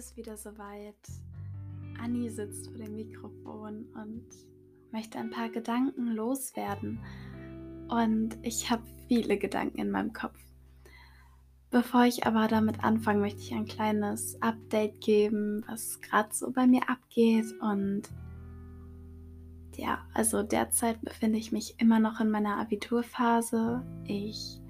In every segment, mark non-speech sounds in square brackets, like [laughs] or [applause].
ist wieder soweit. Anni sitzt vor dem Mikrofon und möchte ein paar Gedanken loswerden. Und ich habe viele Gedanken in meinem Kopf. Bevor ich aber damit anfange, möchte ich ein kleines Update geben, was gerade so bei mir abgeht. Und ja, also derzeit befinde ich mich immer noch in meiner Abiturphase. Ich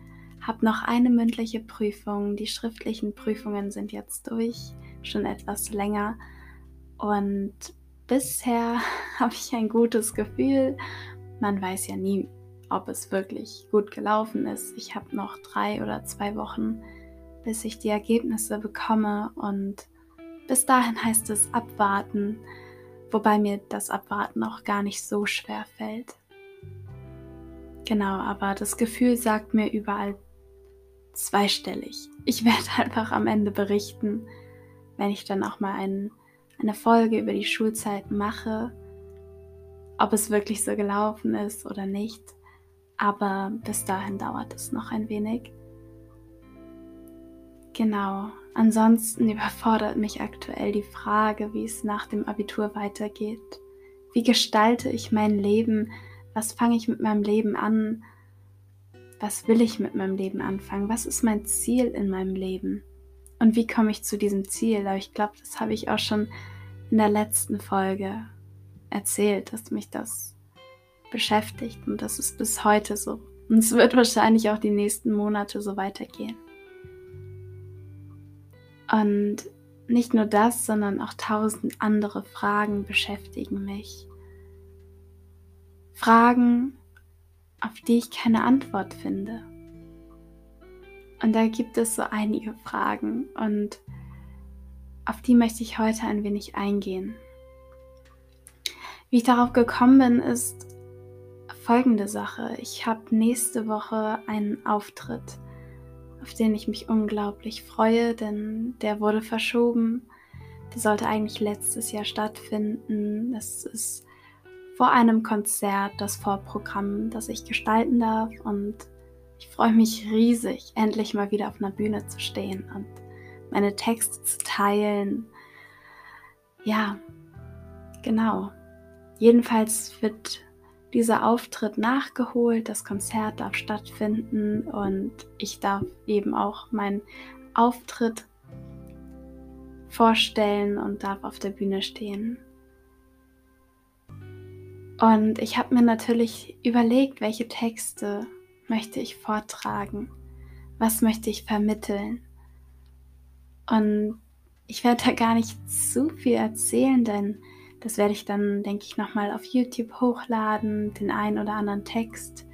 habe noch eine mündliche Prüfung. Die schriftlichen Prüfungen sind jetzt durch schon etwas länger. Und bisher [laughs] habe ich ein gutes Gefühl. Man weiß ja nie, ob es wirklich gut gelaufen ist. Ich habe noch drei oder zwei Wochen, bis ich die Ergebnisse bekomme. Und bis dahin heißt es abwarten, wobei mir das Abwarten auch gar nicht so schwer fällt. Genau, aber das Gefühl sagt mir überall zweistellig. Ich [laughs] werde einfach am Ende berichten, wenn ich dann auch mal ein, eine Folge über die Schulzeit mache, ob es wirklich so gelaufen ist oder nicht. Aber bis dahin dauert es noch ein wenig. Genau. Ansonsten überfordert mich aktuell die Frage, wie es nach dem Abitur weitergeht. Wie gestalte ich mein Leben? Was fange ich mit meinem Leben an? Was will ich mit meinem Leben anfangen? Was ist mein Ziel in meinem Leben? Und wie komme ich zu diesem Ziel? Aber ich glaube, das habe ich auch schon in der letzten Folge erzählt, dass mich das beschäftigt und das ist bis heute so. Und es wird wahrscheinlich auch die nächsten Monate so weitergehen. Und nicht nur das, sondern auch tausend andere Fragen beschäftigen mich. Fragen, auf die ich keine Antwort finde. Und da gibt es so einige Fragen und auf die möchte ich heute ein wenig eingehen. Wie ich darauf gekommen bin, ist folgende Sache. Ich habe nächste Woche einen Auftritt, auf den ich mich unglaublich freue, denn der wurde verschoben. Der sollte eigentlich letztes Jahr stattfinden. Das ist vor einem Konzert das Vorprogramm, das ich gestalten darf und ich freue mich riesig, endlich mal wieder auf einer Bühne zu stehen und meine Texte zu teilen. Ja, genau. Jedenfalls wird dieser Auftritt nachgeholt, das Konzert darf stattfinden und ich darf eben auch meinen Auftritt vorstellen und darf auf der Bühne stehen. Und ich habe mir natürlich überlegt, welche Texte möchte ich vortragen? Was möchte ich vermitteln? Und ich werde da gar nicht zu viel erzählen, denn das werde ich dann, denke ich, nochmal auf YouTube hochladen, den einen oder anderen Text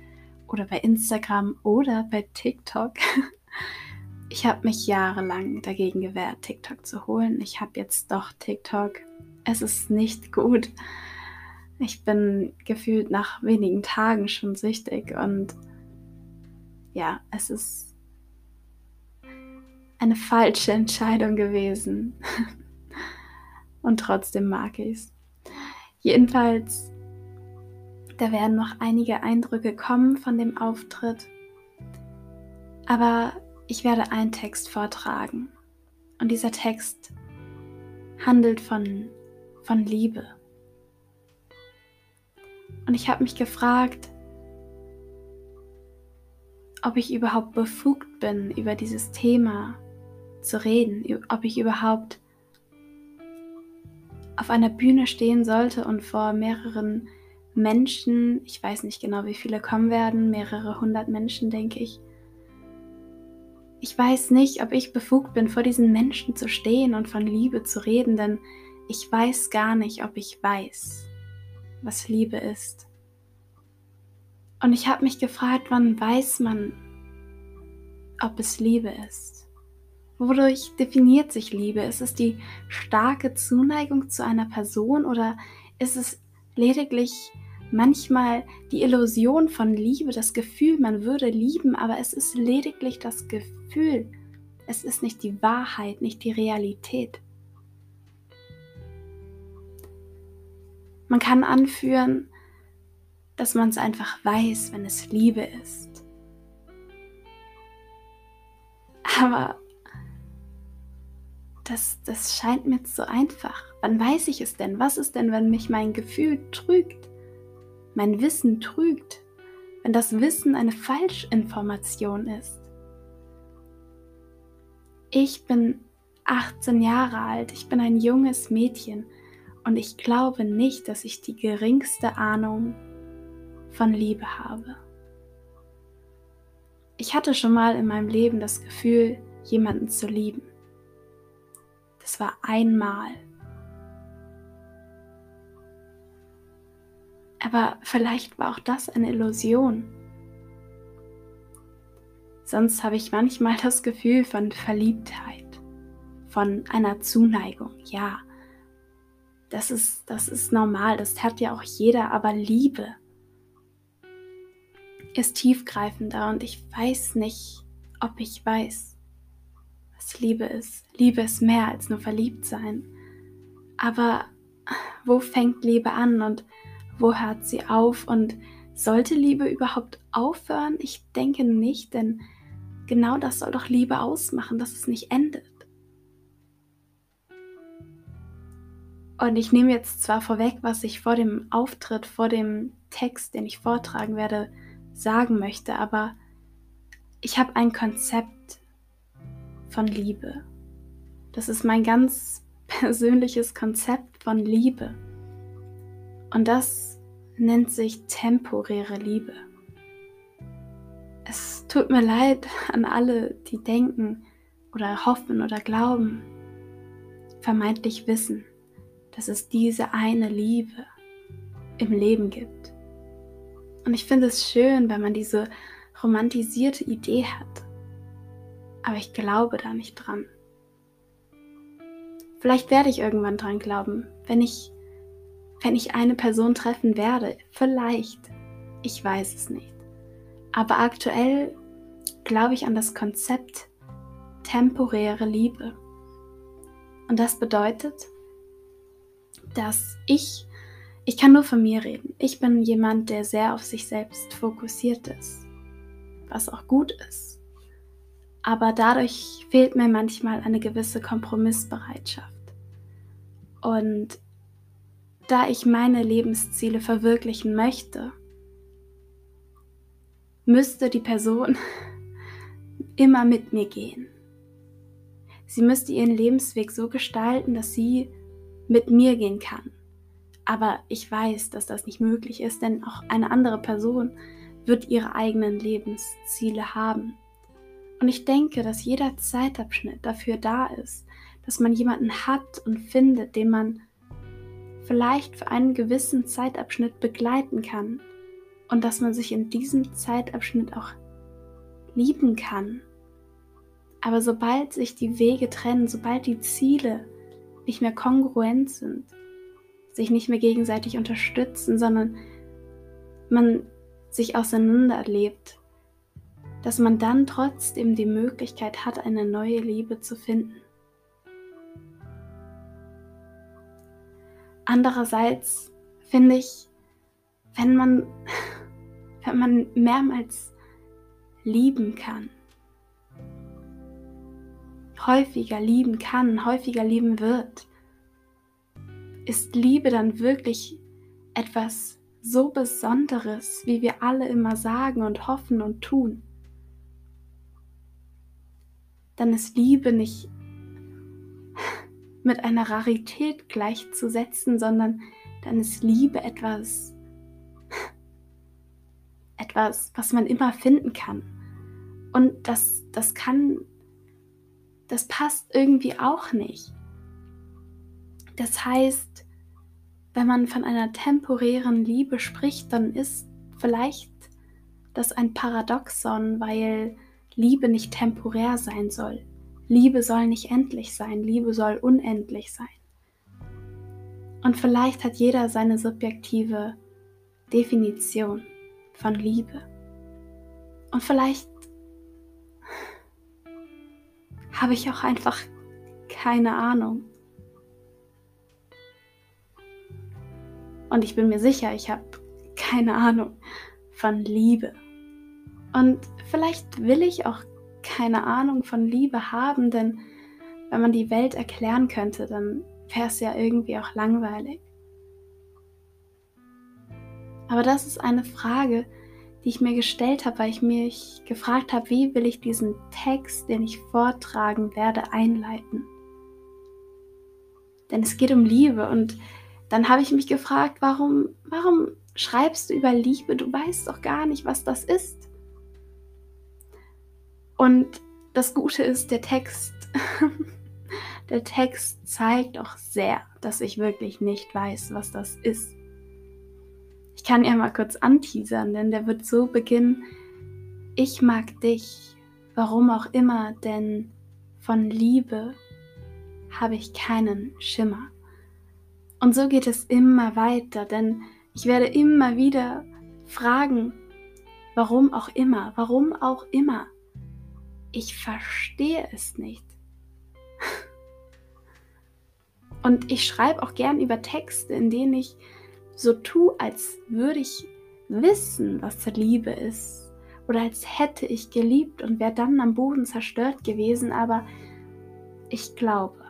oder bei Instagram oder bei TikTok. [laughs] Ich habe mich jahrelang dagegen gewehrt, TikTok zu holen. Ich habe jetzt doch TikTok. Es ist nicht gut. Ich bin gefühlt nach wenigen Tagen schon süchtig und ja, es ist eine falsche Entscheidung gewesen. [laughs] Und trotzdem mag ich es. Jedenfalls, da werden noch einige Eindrücke kommen von dem Auftritt. Aber ich werde einen Text vortragen. Und dieser Text handelt von, von Liebe. Und ich habe mich gefragt, ob ich überhaupt befugt bin, über dieses Thema zu reden, ob ich überhaupt auf einer Bühne stehen sollte und vor mehreren Menschen, ich weiß nicht genau, wie viele kommen werden, mehrere hundert Menschen, denke ich. Ich weiß nicht, ob ich befugt bin, vor diesen Menschen zu stehen und von Liebe zu reden, denn ich weiß gar nicht, ob ich weiß, was Liebe ist. Und ich habe mich gefragt, wann weiß man, ob es Liebe ist? Wodurch definiert sich Liebe? Ist es die starke Zuneigung zu einer Person oder ist es lediglich manchmal die Illusion von Liebe, das Gefühl, man würde lieben, aber es ist lediglich das Gefühl. Es ist nicht die Wahrheit, nicht die Realität. Man kann anführen, dass man es einfach weiß, wenn es Liebe ist. Aber das, das scheint mir zu einfach. Wann weiß ich es denn? Was ist denn, wenn mich mein Gefühl trügt? Mein Wissen trügt? Wenn das Wissen eine Falschinformation ist? Ich bin 18 Jahre alt, ich bin ein junges Mädchen und ich glaube nicht, dass ich die geringste Ahnung von Liebe habe. Ich hatte schon mal in meinem Leben das Gefühl, jemanden zu lieben. Das war einmal. Aber vielleicht war auch das eine Illusion. Sonst habe ich manchmal das Gefühl von Verliebtheit, von einer Zuneigung. Ja, das ist, das ist normal, das hat ja auch jeder, aber Liebe ist tiefgreifender und ich weiß nicht, ob ich weiß, was Liebe ist. Liebe ist mehr als nur verliebt sein. Aber wo fängt Liebe an und wo hört sie auf? Und sollte Liebe überhaupt aufhören? Ich denke nicht, denn genau das soll doch Liebe ausmachen, dass es nicht endet. Und ich nehme jetzt zwar vorweg, was ich vor dem Auftritt, vor dem Text, den ich vortragen werde, sagen möchte, aber ich habe ein Konzept von Liebe. Das ist mein ganz persönliches Konzept von Liebe. Und das nennt sich temporäre Liebe. Es tut mir leid [laughs] an alle, die denken oder hoffen oder glauben, vermeintlich wissen, dass es diese eine Liebe im Leben gibt. Und ich finde es schön, wenn man diese romantisierte Idee hat. Aber ich glaube da nicht dran. Vielleicht werde ich irgendwann dran glauben, wenn ich, wenn ich eine Person treffen werde. Vielleicht. Ich weiß es nicht. Aber aktuell glaube ich an das Konzept temporäre Liebe. Und das bedeutet, dass ich, ich kann nur von mir reden. Ich bin jemand, der sehr auf sich selbst fokussiert ist, was auch gut ist. Aber dadurch fehlt mir manchmal eine gewisse Kompromissbereitschaft. Und da ich meine Lebensziele verwirklichen möchte, müsste die Person [laughs] immer mit mir gehen. Sie müsste ihren Lebensweg so gestalten, dass sie mit mir gehen kann. Aber ich weiß, dass das nicht möglich ist, denn auch eine andere Person wird ihre eigenen Lebensziele haben. Und ich denke, dass jeder Zeitabschnitt dafür da ist, dass man jemanden hat und findet, den man vielleicht für einen gewissen Zeitabschnitt begleiten kann und dass man sich in diesem Zeitabschnitt auch lieben kann. Aber sobald sich die Wege trennen, sobald die Ziele nicht mehr kongruent sind, sich nicht mehr gegenseitig unterstützen, sondern man sich auseinanderlebt, dass man dann trotzdem die Möglichkeit hat, eine neue Liebe zu finden. Andererseits finde ich, wenn man [laughs] wenn man mehrmals lieben kann, häufiger lieben kann, häufiger lieben wird, ist Liebe dann wirklich etwas so Besonderes, wie wir alle immer sagen und hoffen und tun? Dann ist Liebe nicht mit einer Rarität gleichzusetzen, sondern dann ist Liebe etwas etwas, was man immer finden kann. Und das, das kann, das passt irgendwie auch nicht. Das heißt, wenn man von einer temporären Liebe spricht, dann ist vielleicht das ein Paradoxon, weil Liebe nicht temporär sein soll. Liebe soll nicht endlich sein, Liebe soll unendlich sein. Und vielleicht hat jeder seine subjektive Definition von Liebe. Und vielleicht habe ich auch einfach keine Ahnung. Und ich bin mir sicher, ich habe keine Ahnung von Liebe. Und vielleicht will ich auch keine Ahnung von Liebe haben, denn wenn man die Welt erklären könnte, dann wäre es ja irgendwie auch langweilig. Aber das ist eine Frage, die ich mir gestellt habe, weil ich mich gefragt habe, wie will ich diesen Text, den ich vortragen werde, einleiten. Denn es geht um Liebe und dann habe ich mich gefragt, warum, warum schreibst du über Liebe? Du weißt doch gar nicht, was das ist. Und das Gute ist, der Text, [laughs] der Text zeigt auch sehr, dass ich wirklich nicht weiß, was das ist. Ich kann ja mal kurz anteasern, denn der wird so beginnen. Ich mag dich, warum auch immer, denn von Liebe habe ich keinen Schimmer. Und so geht es immer weiter, denn ich werde immer wieder fragen, warum auch immer, warum auch immer. Ich verstehe es nicht. [laughs] Und ich schreibe auch gern über Texte, in denen ich so tue, als würde ich wissen, was Liebe ist. Oder als hätte ich geliebt und wäre dann am Boden zerstört gewesen. Aber ich glaube,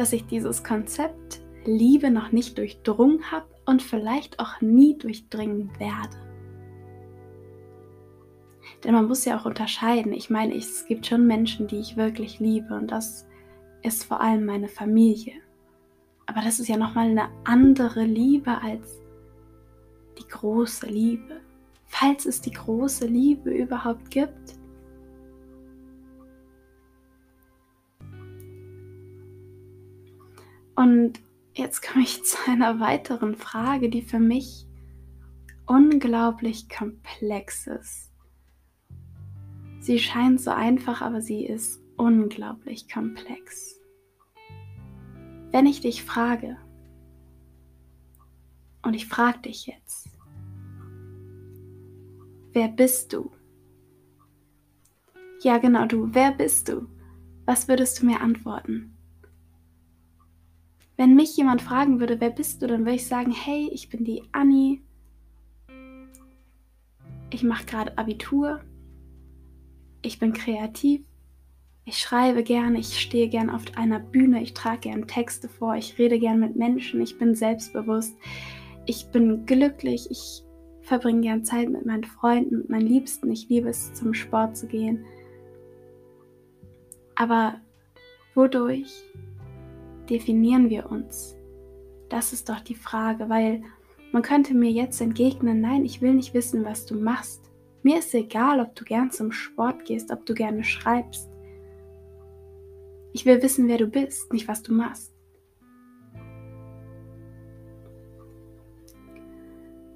dass ich dieses Konzept Liebe noch nicht durchdrungen habe und vielleicht auch nie durchdringen werde. Denn man muss ja auch unterscheiden. Ich meine, es gibt schon Menschen, die ich wirklich liebe und das ist vor allem meine Familie. Aber das ist ja nochmal eine andere Liebe als die große Liebe. Falls es die große Liebe überhaupt gibt. Und jetzt komme ich [laughs] zu einer weiteren Frage, die für mich unglaublich komplex ist. Sie scheint so einfach, aber sie ist unglaublich komplex. Wenn ich dich frage, und ich frage dich jetzt, wer bist du? Ja, genau du, wer bist du? Was würdest du mir antworten? Wenn mich jemand fragen würde, wer bist du, dann würde ich sagen, hey, ich bin die Annie. Ich mache gerade Abitur. Ich bin kreativ. Ich schreibe gerne, ich stehe gern auf einer Bühne, ich trage gern Texte vor, ich rede gern mit Menschen, ich bin selbstbewusst, ich bin glücklich, ich verbringe gern Zeit mit meinen Freunden, mit meinen Liebsten, ich liebe es, zum Sport zu gehen. Aber wodurch definieren wir uns? Das ist doch die Frage, weil man könnte mir jetzt entgegnen, nein, ich will nicht wissen, was du machst. Mir ist egal, ob du gern zum Sport gehst, ob du gerne schreibst. Ich will wissen, wer du bist, nicht was du machst.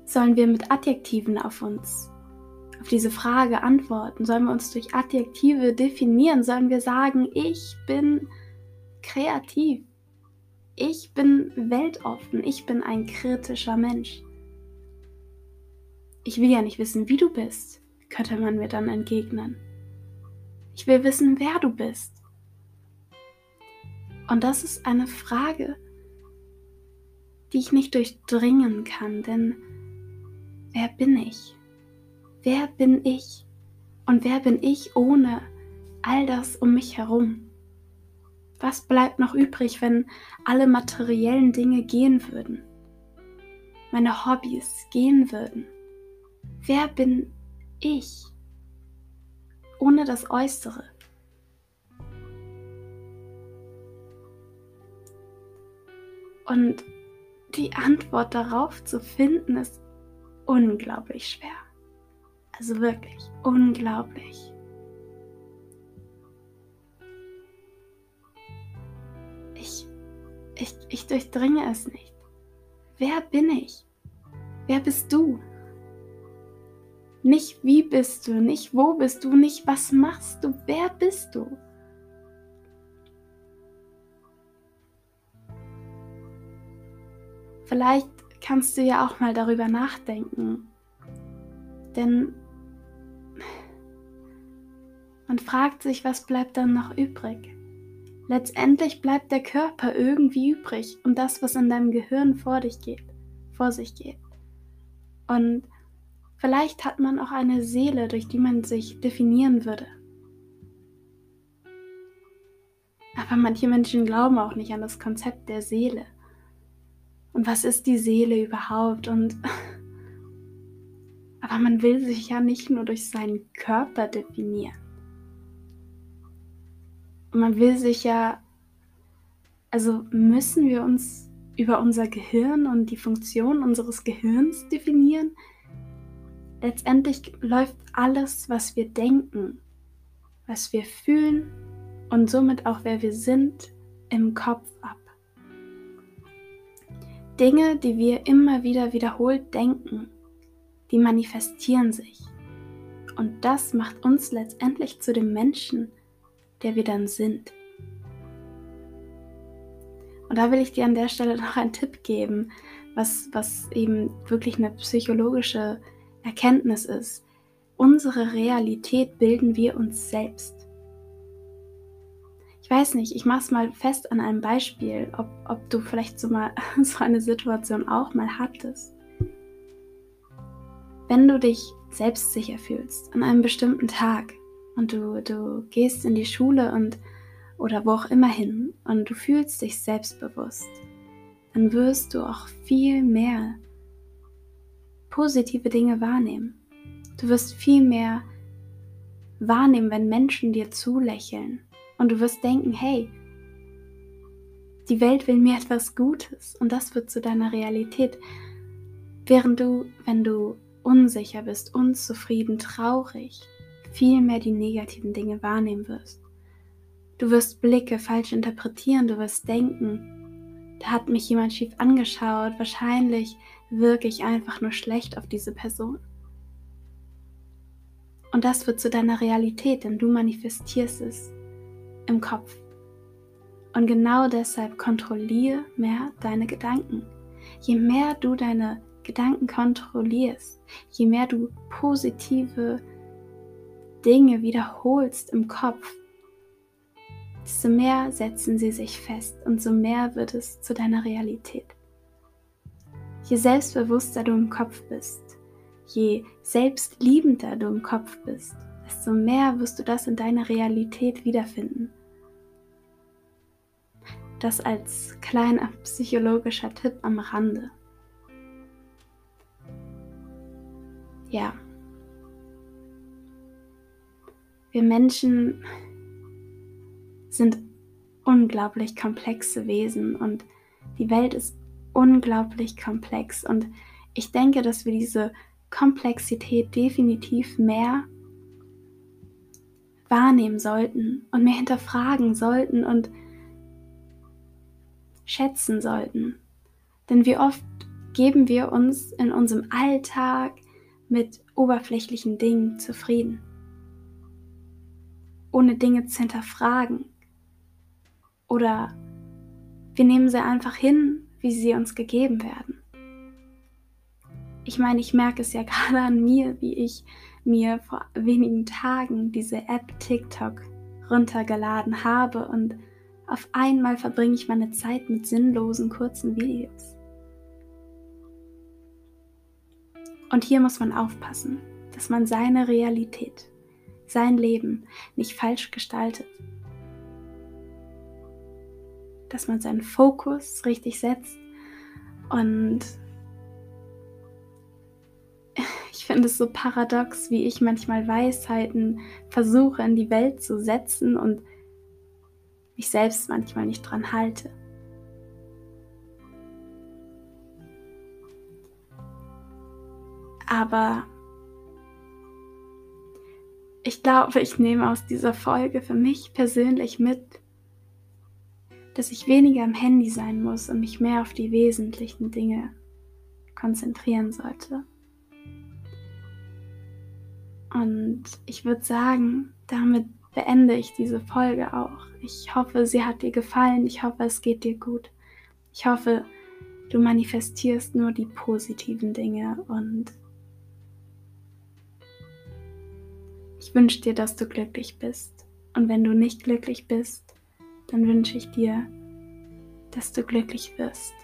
Sollen wir mit Adjektiven auf uns, auf diese Frage antworten? Sollen wir uns durch Adjektive definieren? Sollen wir sagen, ich bin kreativ, ich bin weltoffen, ich bin ein kritischer Mensch? Ich will ja nicht wissen, wie du bist, könnte man mir dann entgegnen. Ich will wissen, wer du bist. Und das ist eine Frage, die ich nicht durchdringen kann, denn wer bin ich? Wer bin ich? Und wer bin ich ohne all das um mich herum? Was bleibt noch übrig, wenn alle materiellen Dinge gehen würden? Meine Hobbys gehen würden? Wer bin ich ohne das Äußere? Und die Antwort darauf zu finden, ist unglaublich schwer. Also wirklich unglaublich. Ich, ich durchdringe es nicht. Wer bin ich? Wer bist du? Nicht wie bist du, nicht wo bist du, nicht was machst du, wer bist du? Vielleicht kannst du ja auch mal darüber nachdenken. Denn man fragt sich, was bleibt dann noch übrig? Letztendlich bleibt der Körper irgendwie übrig und das, was in deinem Gehirn vor dich geht, vor sich geht. Und vielleicht hat man auch eine Seele, durch die man sich definieren würde. Aber manche Menschen glauben auch nicht an das Konzept der Seele. Und was ist die Seele überhaupt? Und [laughs] aber man will sich ja nicht nur durch seinen Körper definieren. Man will sich ja, also müssen wir uns über unser Gehirn und die Funktion unseres Gehirns definieren? Letztendlich läuft alles, was wir denken, was wir fühlen und somit auch wer wir sind, im Kopf ab. Dinge, die wir immer wieder wiederholt denken, die manifestieren sich. Und das macht uns letztendlich zu dem Menschen, der wir dann sind. Und da will ich dir an der Stelle [laughs] noch einen Tipp geben, was, was eben wirklich eine psychologische Erkenntnis ist. Unsere Realität bilden wir uns selbst. Ich weiß nicht, ich mache es mal fest an einem Beispiel, ob, ob du vielleicht so mal [laughs] so eine Situation auch mal hattest. Wenn du dich selbstsicher fühlst an einem bestimmten Tag und du, du gehst in die Schule und oder wo auch immer hin und du fühlst dich selbstbewusst, dann wirst du auch viel mehr positive Dinge wahrnehmen. Du wirst viel mehr wahrnehmen, wenn Menschen dir zulächeln und du wirst denken, hey, die Welt will mir etwas Gutes und das wird zu deiner Realität. Während du, wenn du unsicher bist, unzufrieden, traurig, viel mehr die negativen Dinge wahrnehmen wirst. Du wirst Blicke falsch interpretieren, du wirst denken, da hat mich jemand schief angeschaut, wahrscheinlich wirke ich einfach nur schlecht auf diese Person. Und das wird zu deiner Realität, denn du manifestierst es im Kopf. Und genau deshalb kontrolliere mehr deine Gedanken. Je mehr du deine Gedanken kontrollierst, je mehr du positive Dinge wiederholst im Kopf, desto mehr setzen sie sich fest und so mehr wird es zu deiner Realität. Je selbstbewusster du im Kopf bist, je selbstliebender du im Kopf bist, desto mehr wirst du das in deiner Realität wiederfinden. Das als kleiner psychologischer Tipp am Rande. Ja. Wir Menschen sind unglaublich komplexe Wesen und die Welt ist unglaublich komplex und ich denke, dass wir diese Komplexität definitiv mehr wahrnehmen sollten und mehr hinterfragen sollten und schätzen sollten. Denn wie oft geben wir uns in unserem Alltag mit oberflächlichen Dingen zufrieden, ohne Dinge zu hinterfragen. Oder wir nehmen sie einfach hin, wie sie uns gegeben werden. Ich meine, ich merke es ja [laughs] gerade an mir, wie ich mir vor wenigen Tagen diese App TikTok runtergeladen habe und auf einmal verbringe ich meine Zeit mit sinnlosen kurzen Videos. Und hier muss man aufpassen, dass man seine Realität, sein Leben nicht falsch gestaltet. Dass man seinen Fokus richtig setzt und ich finde es so paradox, wie ich manchmal Weisheiten versuche in die Welt zu setzen und mich selbst manchmal nicht dran halte. Aber ich glaube, ich nehme aus dieser Folge für mich persönlich mit, dass ich weniger am Handy sein muss und mich mehr auf die wesentlichen Dinge konzentrieren sollte. Und ich würde sagen, damit beende ich diese Folge auch. Ich hoffe, sie hat dir gefallen. Ich hoffe, es geht dir gut. Ich hoffe, du manifestierst nur die positiven Dinge und ich wünsche dir, dass du glücklich bist. Und wenn du nicht glücklich bist, dann wünsche ich dir, dass du glücklich wirst.